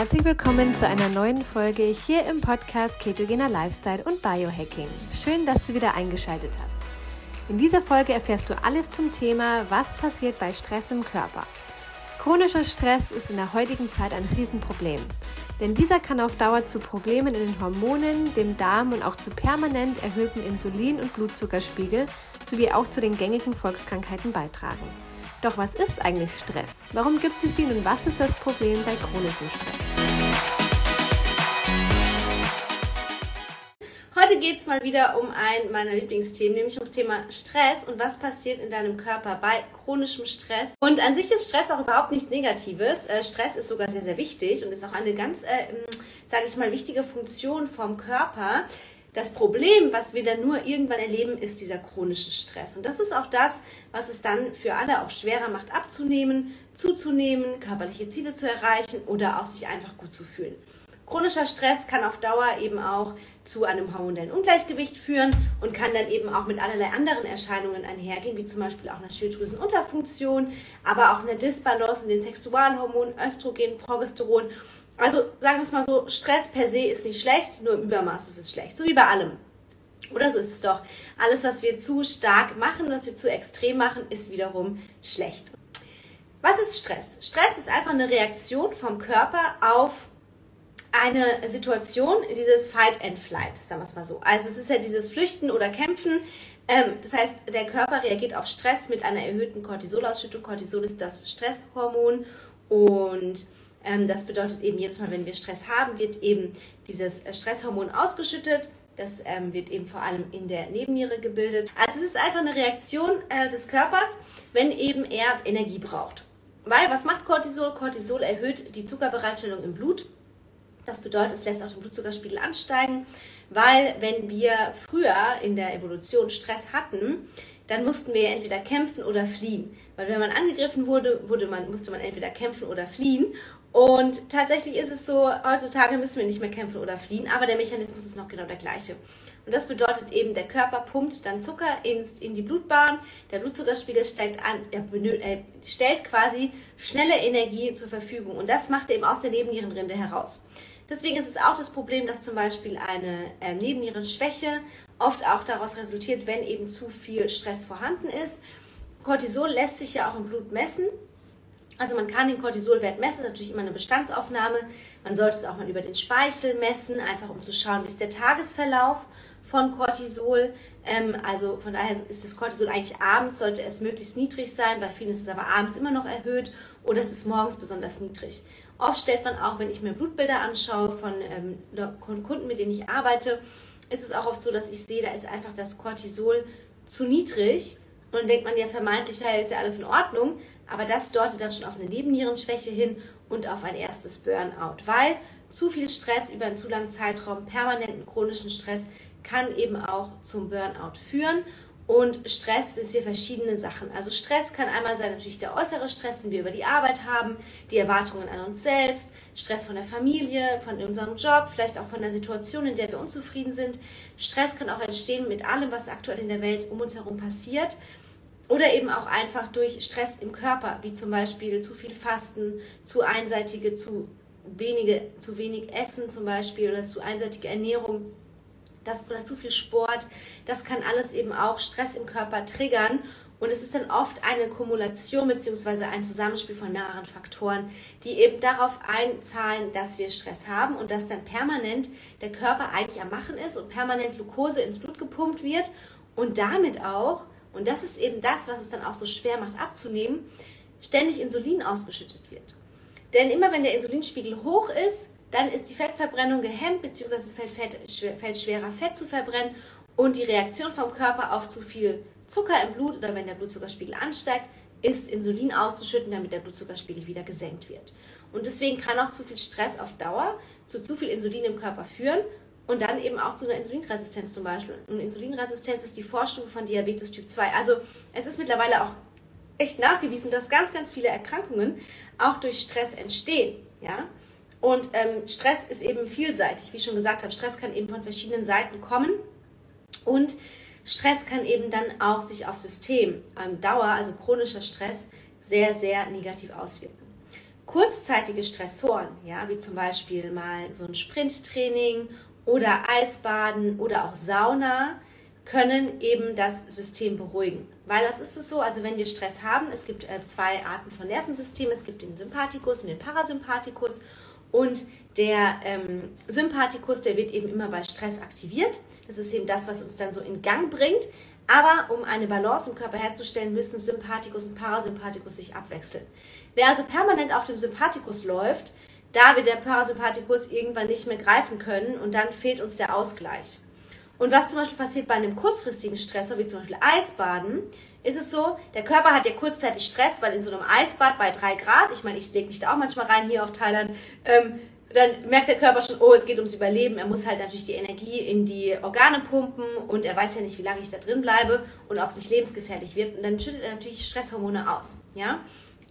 herzlich willkommen zu einer neuen Folge hier im Podcast Ketogener Lifestyle und Biohacking. Schön, dass du wieder eingeschaltet hast. In dieser Folge erfährst du alles zum Thema, was passiert bei Stress im Körper. Chronischer Stress ist in der heutigen Zeit ein Riesenproblem, denn dieser kann auf Dauer zu Problemen in den Hormonen, dem Darm und auch zu permanent erhöhten Insulin- und Blutzuckerspiegel sowie auch zu den gängigen Volkskrankheiten beitragen. Doch was ist eigentlich Stress? Warum gibt es ihn und was ist das Problem bei chronischem Stress? Heute geht es mal wieder um ein meiner Lieblingsthemen, nämlich ums Thema Stress und was passiert in deinem Körper bei chronischem Stress. Und an sich ist Stress auch überhaupt nichts Negatives. Äh, Stress ist sogar sehr, sehr wichtig und ist auch eine ganz, äh, sage ich mal, wichtige Funktion vom Körper. Das Problem, was wir dann nur irgendwann erleben, ist dieser chronische Stress. Und das ist auch das, was es dann für alle auch schwerer macht, abzunehmen, zuzunehmen, körperliche Ziele zu erreichen oder auch sich einfach gut zu fühlen. Chronischer Stress kann auf Dauer eben auch zu einem hormonellen Ungleichgewicht führen und kann dann eben auch mit allerlei anderen Erscheinungen einhergehen, wie zum Beispiel auch einer Schilddrüsenunterfunktion, aber auch einer Disbalance in den Sexualhormonen, Östrogen, Progesteron also sagen wir es mal so, Stress per se ist nicht schlecht, nur im Übermaß ist es schlecht. So wie bei allem. Oder so ist es doch. Alles, was wir zu stark machen, was wir zu extrem machen, ist wiederum schlecht. Was ist Stress? Stress ist einfach eine Reaktion vom Körper auf eine Situation, dieses Fight and Flight, sagen wir es mal so. Also es ist ja dieses Flüchten oder Kämpfen. Ähm, das heißt, der Körper reagiert auf Stress mit einer erhöhten Cortisolausschüttung. Cortisol ist das Stresshormon und ähm, das bedeutet eben jedes Mal, wenn wir Stress haben, wird eben dieses äh, Stresshormon ausgeschüttet. Das ähm, wird eben vor allem in der Nebenniere gebildet. Also es ist einfach eine Reaktion äh, des Körpers, wenn eben er Energie braucht. Weil was macht Cortisol? Cortisol erhöht die Zuckerbereitstellung im Blut. Das bedeutet, es lässt auch den Blutzuckerspiegel ansteigen, weil wenn wir früher in der Evolution Stress hatten, dann mussten wir entweder kämpfen oder fliehen. Weil wenn man angegriffen wurde, wurde man, musste man entweder kämpfen oder fliehen. Und tatsächlich ist es so, heutzutage müssen wir nicht mehr kämpfen oder fliehen, aber der Mechanismus ist noch genau der gleiche. Und das bedeutet eben, der Körper pumpt dann Zucker ins, in die Blutbahn, der Blutzuckerspiegel steigt an, er, er stellt quasi schnelle Energie zur Verfügung. Und das macht er eben aus der Nebennierenrinde heraus. Deswegen ist es auch das Problem, dass zum Beispiel eine äh, Nebennierenschwäche oft auch daraus resultiert, wenn eben zu viel Stress vorhanden ist. Cortisol lässt sich ja auch im Blut messen. Also man kann den Cortisolwert messen, das ist natürlich immer eine Bestandsaufnahme. Man sollte es auch mal über den Speichel messen, einfach um zu schauen, wie ist der Tagesverlauf von Cortisol. Ähm, also von daher ist das Cortisol eigentlich abends, sollte es möglichst niedrig sein. Bei vielen ist es aber abends immer noch erhöht oder es ist morgens besonders niedrig. Oft stellt man auch, wenn ich mir Blutbilder anschaue von, ähm, von Kunden, mit denen ich arbeite, ist es auch oft so, dass ich sehe, da ist einfach das Cortisol zu niedrig. Und dann denkt man ja vermeintlich, ja, ist ja alles in Ordnung. Aber das deutet dann schon auf eine Nebennierenschwäche hin und auf ein erstes Burnout, weil zu viel Stress über einen zu langen Zeitraum, permanenten chronischen Stress, kann eben auch zum Burnout führen. Und Stress ist hier verschiedene Sachen. Also Stress kann einmal sein natürlich der äußere Stress, den wir über die Arbeit haben, die Erwartungen an uns selbst, Stress von der Familie, von unserem Job, vielleicht auch von der Situation, in der wir unzufrieden sind. Stress kann auch entstehen mit allem, was aktuell in der Welt um uns herum passiert. Oder eben auch einfach durch Stress im Körper, wie zum Beispiel zu viel Fasten, zu einseitige, zu wenige, zu wenig Essen zum Beispiel oder zu einseitige Ernährung, das, oder zu viel Sport. Das kann alles eben auch Stress im Körper triggern. Und es ist dann oft eine Kumulation bzw. ein Zusammenspiel von mehreren Faktoren, die eben darauf einzahlen, dass wir Stress haben und dass dann permanent der Körper eigentlich am Machen ist und permanent Glucose ins Blut gepumpt wird und damit auch und das ist eben das, was es dann auch so schwer macht abzunehmen, ständig Insulin ausgeschüttet wird. Denn immer wenn der Insulinspiegel hoch ist, dann ist die Fettverbrennung gehemmt, beziehungsweise es fällt, Fett, fällt schwerer Fett zu verbrennen und die Reaktion vom Körper auf zu viel Zucker im Blut oder wenn der Blutzuckerspiegel ansteigt, ist Insulin auszuschütten, damit der Blutzuckerspiegel wieder gesenkt wird. Und deswegen kann auch zu viel Stress auf Dauer zu zu viel Insulin im Körper führen und dann eben auch zu einer Insulinresistenz zum Beispiel. Und Insulinresistenz ist die Vorstufe von Diabetes Typ 2. Also es ist mittlerweile auch echt nachgewiesen, dass ganz, ganz viele Erkrankungen auch durch Stress entstehen. Ja? Und ähm, Stress ist eben vielseitig. Wie ich schon gesagt habe, Stress kann eben von verschiedenen Seiten kommen. Und Stress kann eben dann auch sich aufs System, ähm, Dauer, also chronischer Stress, sehr, sehr negativ auswirken. kurzzeitige Stressoren, ja, wie zum Beispiel mal so ein Sprinttraining oder Eisbaden oder auch Sauna, können eben das System beruhigen. Weil was ist es so? Also wenn wir Stress haben, es gibt äh, zwei Arten von Nervensystemen. Es gibt den Sympathikus und den Parasympathikus. Und der ähm, Sympathikus, der wird eben immer bei Stress aktiviert. Das ist eben das, was uns dann so in Gang bringt. Aber um eine Balance im Körper herzustellen, müssen Sympathikus und Parasympathikus sich abwechseln. Wer also permanent auf dem Sympathikus läuft, da wird der Parasympathikus irgendwann nicht mehr greifen können und dann fehlt uns der Ausgleich. Und was zum Beispiel passiert bei einem kurzfristigen Stressor, wie zum Beispiel Eisbaden, ist es so, der Körper hat ja kurzzeitig Stress, weil in so einem Eisbad bei drei Grad, ich meine, ich lege mich da auch manchmal rein hier auf Thailand, ähm, dann merkt der Körper schon, oh, es geht ums Überleben. Er muss halt natürlich die Energie in die Organe pumpen und er weiß ja nicht, wie lange ich da drin bleibe und ob es nicht lebensgefährlich wird. Und dann schüttet er natürlich Stresshormone aus. Ja?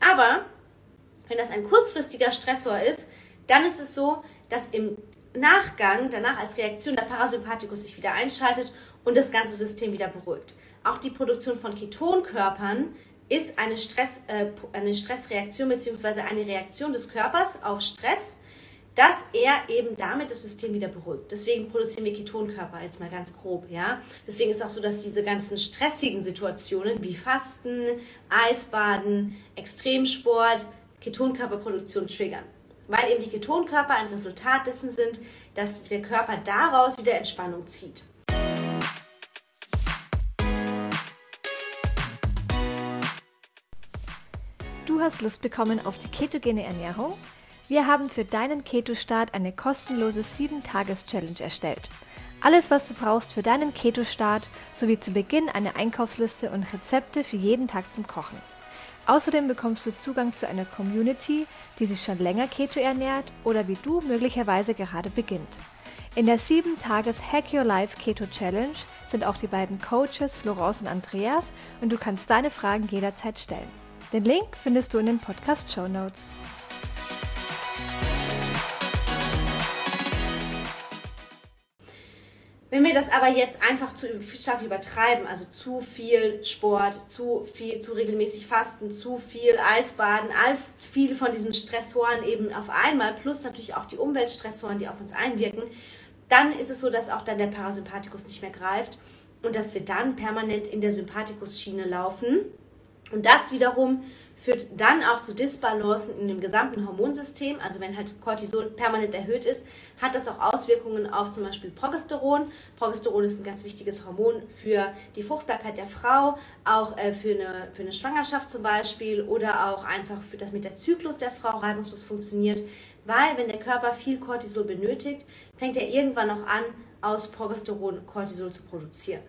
Aber wenn das ein kurzfristiger Stressor ist, dann ist es so, dass im Nachgang, danach als Reaktion der Parasympathikus sich wieder einschaltet und das ganze System wieder beruhigt. Auch die Produktion von Ketonkörpern ist eine, Stress, äh, eine Stressreaktion bzw. eine Reaktion des Körpers auf Stress, dass er eben damit das System wieder beruhigt. Deswegen produzieren wir Ketonkörper jetzt mal ganz grob, ja. Deswegen ist auch so, dass diese ganzen stressigen Situationen wie Fasten, Eisbaden, Extremsport Ketonkörperproduktion triggern weil eben die Ketonkörper ein Resultat dessen sind, dass der Körper daraus wieder Entspannung zieht. Du hast Lust bekommen auf die ketogene Ernährung? Wir haben für deinen Keto-Start eine kostenlose 7-Tages-Challenge erstellt. Alles, was du brauchst für deinen Keto-Start, sowie zu Beginn eine Einkaufsliste und Rezepte für jeden Tag zum Kochen. Außerdem bekommst du Zugang zu einer Community, die sich schon länger Keto ernährt oder wie du möglicherweise gerade beginnt. In der 7-Tages Hack Your Life Keto Challenge sind auch die beiden Coaches Florence und Andreas und du kannst deine Fragen jederzeit stellen. Den Link findest du in den Podcast Show Notes. Wenn wir das aber jetzt einfach zu stark übertreiben, also zu viel Sport, zu viel, zu regelmäßig Fasten, zu viel Eisbaden, all viele von diesen Stressoren eben auf einmal, plus natürlich auch die Umweltstressoren, die auf uns einwirken, dann ist es so, dass auch dann der Parasympathikus nicht mehr greift und dass wir dann permanent in der Sympathikus-Schiene laufen. Und das wiederum führt dann auch zu Disbalancen in dem gesamten Hormonsystem. Also wenn halt Cortisol permanent erhöht ist, hat das auch Auswirkungen auf zum Beispiel Progesteron. Progesteron ist ein ganz wichtiges Hormon für die Fruchtbarkeit der Frau, auch äh, für, eine, für eine Schwangerschaft zum Beispiel oder auch einfach für das mit der Zyklus der Frau reibungslos funktioniert. Weil wenn der Körper viel Cortisol benötigt, fängt er irgendwann auch an, aus Progesteron Cortisol zu produzieren.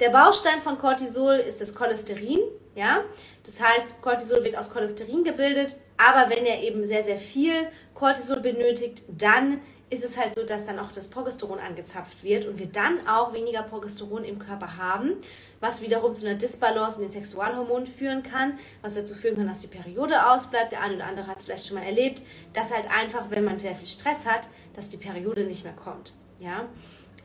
Der Baustein von Cortisol ist das Cholesterin. Ja? Das heißt, Cortisol wird aus Cholesterin gebildet, aber wenn er eben sehr, sehr viel Cortisol benötigt, dann ist es halt so, dass dann auch das Progesteron angezapft wird und wir dann auch weniger Progesteron im Körper haben, was wiederum zu einer Disbalance in den Sexualhormonen führen kann, was dazu führen kann, dass die Periode ausbleibt. Der eine oder andere hat es vielleicht schon mal erlebt, dass halt einfach, wenn man sehr viel Stress hat, dass die Periode nicht mehr kommt. Ja?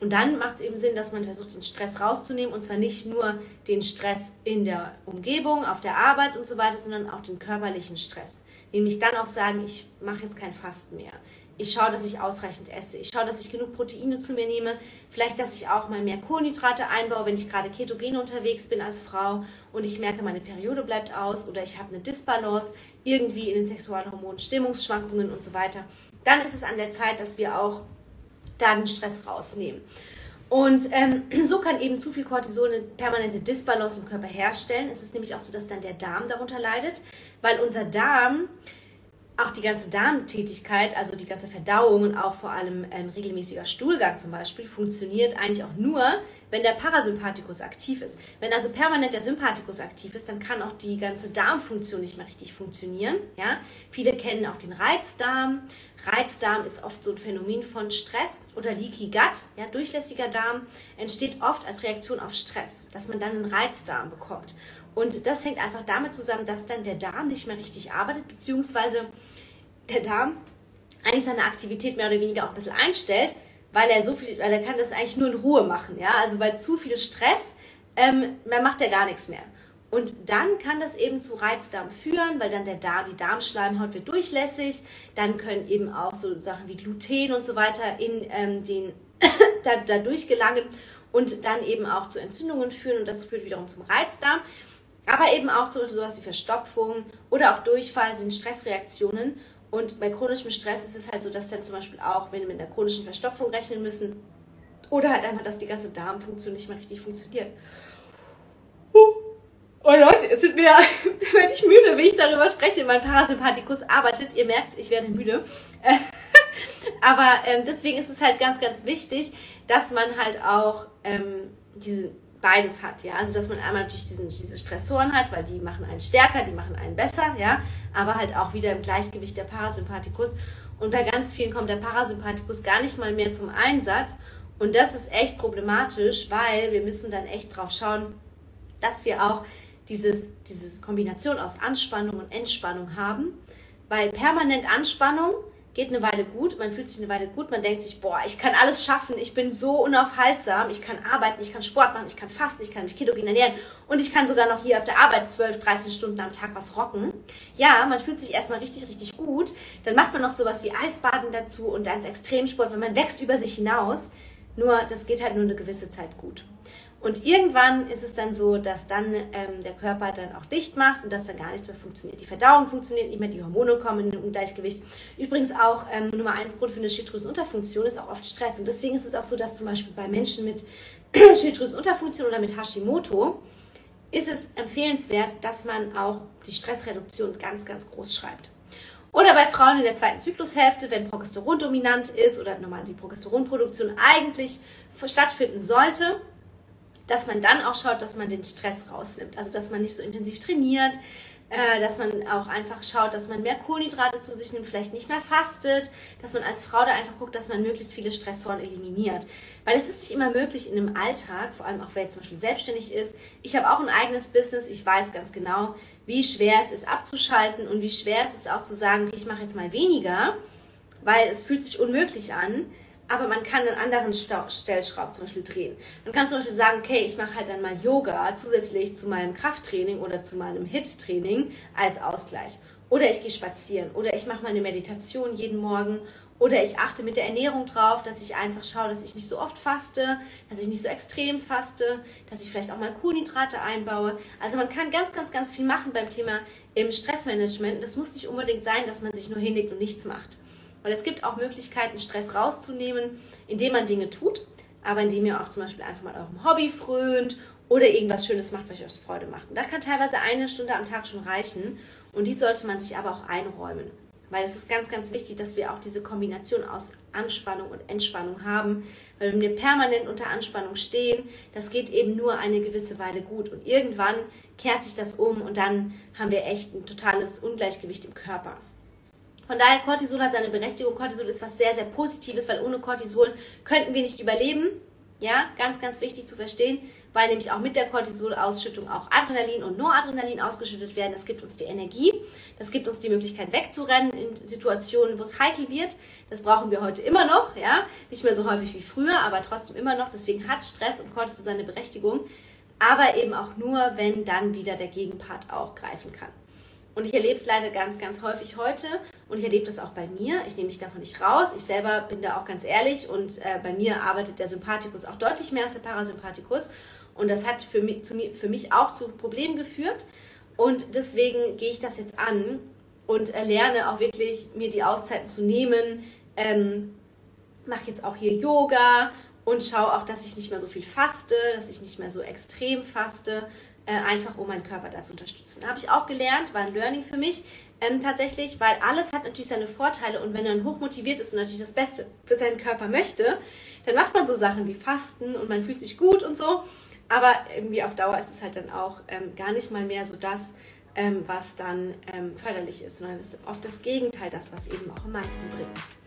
Und dann macht es eben Sinn, dass man versucht, den Stress rauszunehmen. Und zwar nicht nur den Stress in der Umgebung, auf der Arbeit und so weiter, sondern auch den körperlichen Stress. Nämlich dann auch sagen, ich mache jetzt kein Fasten mehr. Ich schaue, dass ich ausreichend esse. Ich schaue, dass ich genug Proteine zu mir nehme. Vielleicht, dass ich auch mal mehr Kohlenhydrate einbaue, wenn ich gerade ketogen unterwegs bin als Frau und ich merke, meine Periode bleibt aus oder ich habe eine Disbalance irgendwie in den Sexualhormonen, Stimmungsschwankungen und so weiter. Dann ist es an der Zeit, dass wir auch da den Stress rausnehmen. Und ähm, so kann eben zu viel Cortisol eine permanente Disbalance im Körper herstellen. Es ist nämlich auch so, dass dann der Darm darunter leidet, weil unser Darm auch die ganze Darmtätigkeit, also die ganze Verdauung und auch vor allem ein regelmäßiger Stuhlgang zum Beispiel, funktioniert eigentlich auch nur, wenn der Parasympathikus aktiv ist. Wenn also permanent der Sympathikus aktiv ist, dann kann auch die ganze Darmfunktion nicht mehr richtig funktionieren. Ja? Viele kennen auch den Reizdarm. Reizdarm ist oft so ein Phänomen von Stress oder Leaky Gut. Ja? Durchlässiger Darm entsteht oft als Reaktion auf Stress, dass man dann einen Reizdarm bekommt. Und das hängt einfach damit zusammen, dass dann der Darm nicht mehr richtig arbeitet, beziehungsweise der Darm eigentlich seine Aktivität mehr oder weniger auch ein bisschen einstellt, weil er so viel, weil er kann das eigentlich nur in Ruhe machen, ja, also bei zu viel Stress, ähm, man macht er gar nichts mehr. Und dann kann das eben zu Reizdarm führen, weil dann der Darm, die Darmschleimhaut wird durchlässig. Dann können eben auch so Sachen wie Gluten und so weiter in ähm, den da, da durchgelangen und dann eben auch zu Entzündungen führen. Und das führt wiederum zum Reizdarm. Aber eben auch zu sowas wie Verstopfung oder auch Durchfall sind Stressreaktionen. Und bei chronischem Stress ist es halt so, dass dann zum Beispiel auch, wenn wir mit einer chronischen Verstopfung rechnen müssen, oder halt einfach, dass die ganze Darmfunktion nicht mehr richtig funktioniert. Oh Leute, es wird mir, werde ich müde, wenn ich darüber spreche. Mein Parasympathikus arbeitet. Ihr merkt, ich werde müde. Aber ähm, deswegen ist es halt ganz, ganz wichtig, dass man halt auch ähm, diese beides hat, ja. Also dass man einmal natürlich diesen, diese Stressoren hat, weil die machen einen stärker, die machen einen besser, ja, aber halt auch wieder im Gleichgewicht der Parasympathikus. Und bei ganz vielen kommt der Parasympathikus gar nicht mal mehr zum Einsatz. Und das ist echt problematisch, weil wir müssen dann echt drauf schauen, dass wir auch dieses, diese Kombination aus Anspannung und Entspannung haben. Weil permanent Anspannung geht eine Weile gut, man fühlt sich eine Weile gut, man denkt sich, boah, ich kann alles schaffen, ich bin so unaufhaltsam, ich kann arbeiten, ich kann Sport machen, ich kann fasten, ich kann mich ketogen ernähren und ich kann sogar noch hier auf der Arbeit 12, 13 Stunden am Tag was rocken. Ja, man fühlt sich erstmal richtig, richtig gut, dann macht man noch sowas wie Eisbaden dazu und dann Extremsport, wenn man wächst über sich hinaus. Nur, das geht halt nur eine gewisse Zeit gut. Und irgendwann ist es dann so, dass dann ähm, der Körper dann auch dicht macht und dass dann gar nichts mehr funktioniert. Die Verdauung funktioniert nicht mehr, die Hormone kommen in ein Ungleichgewicht. Übrigens auch ähm, Nummer eins Grund für eine Schilddrüsenunterfunktion ist auch oft Stress. Und deswegen ist es auch so, dass zum Beispiel bei Menschen mit Schilddrüsenunterfunktion oder mit Hashimoto ist es empfehlenswert, dass man auch die Stressreduktion ganz, ganz groß schreibt. Oder bei Frauen in der zweiten Zyklushälfte, wenn Progesteron dominant ist oder normal die Progesteronproduktion eigentlich stattfinden sollte, dass man dann auch schaut, dass man den Stress rausnimmt. Also dass man nicht so intensiv trainiert, äh, dass man auch einfach schaut, dass man mehr Kohlenhydrate zu sich nimmt, vielleicht nicht mehr fastet, dass man als Frau da einfach guckt, dass man möglichst viele Stressoren eliminiert. Weil es ist nicht immer möglich in einem Alltag, vor allem auch wer zum Beispiel selbstständig ist. Ich habe auch ein eigenes Business, ich weiß ganz genau, wie schwer es ist abzuschalten und wie schwer es ist auch zu sagen, ich mache jetzt mal weniger, weil es fühlt sich unmöglich an aber man kann einen anderen Stellschraub zum Beispiel drehen. Man kann zum Beispiel sagen, okay, ich mache halt dann mal Yoga zusätzlich zu meinem Krafttraining oder zu meinem HIT-Training als Ausgleich. Oder ich gehe spazieren oder ich mache mal eine Meditation jeden Morgen oder ich achte mit der Ernährung drauf, dass ich einfach schaue, dass ich nicht so oft faste, dass ich nicht so extrem faste, dass ich vielleicht auch mal Kohlenhydrate einbaue. Also man kann ganz, ganz, ganz viel machen beim Thema im Stressmanagement. Das muss nicht unbedingt sein, dass man sich nur hinlegt und nichts macht. Weil es gibt auch Möglichkeiten, Stress rauszunehmen, indem man Dinge tut, aber indem ihr auch zum Beispiel einfach mal eurem Hobby frönt oder irgendwas Schönes macht, was euch Freude macht. Und da kann teilweise eine Stunde am Tag schon reichen. Und die sollte man sich aber auch einräumen. Weil es ist ganz, ganz wichtig, dass wir auch diese Kombination aus Anspannung und Entspannung haben. Weil wenn wir permanent unter Anspannung stehen, das geht eben nur eine gewisse Weile gut. Und irgendwann kehrt sich das um und dann haben wir echt ein totales Ungleichgewicht im Körper. Von daher, Cortisol hat seine Berechtigung. Cortisol ist was sehr, sehr Positives, weil ohne Cortisol könnten wir nicht überleben. Ja, ganz, ganz wichtig zu verstehen, weil nämlich auch mit der Cortisolausschüttung auch Adrenalin und Noradrenalin ausgeschüttet werden. Das gibt uns die Energie, das gibt uns die Möglichkeit wegzurennen in Situationen, wo es heikel wird. Das brauchen wir heute immer noch, ja, nicht mehr so häufig wie früher, aber trotzdem immer noch. Deswegen hat Stress und Cortisol seine Berechtigung, aber eben auch nur, wenn dann wieder der Gegenpart auch greifen kann. Und ich erlebe es leider ganz, ganz häufig heute und ich erlebe das auch bei mir. Ich nehme mich davon nicht raus. Ich selber bin da auch ganz ehrlich und äh, bei mir arbeitet der Sympathikus auch deutlich mehr als der Parasympathikus. Und das hat für mich, zu, für mich auch zu Problemen geführt. Und deswegen gehe ich das jetzt an und äh, lerne auch wirklich, mir die Auszeiten zu nehmen. Ähm, mache jetzt auch hier Yoga und schaue auch, dass ich nicht mehr so viel faste, dass ich nicht mehr so extrem faste, äh, einfach um meinen Körper da zu unterstützen. Habe ich auch gelernt, war ein Learning für mich ähm, tatsächlich, weil alles hat natürlich seine Vorteile und wenn man hochmotiviert ist und natürlich das Beste für seinen Körper möchte, dann macht man so Sachen wie Fasten und man fühlt sich gut und so. Aber irgendwie auf Dauer ist es halt dann auch ähm, gar nicht mal mehr so das, ähm, was dann ähm, förderlich ist, sondern es ist oft das Gegenteil, das, was eben auch am meisten bringt.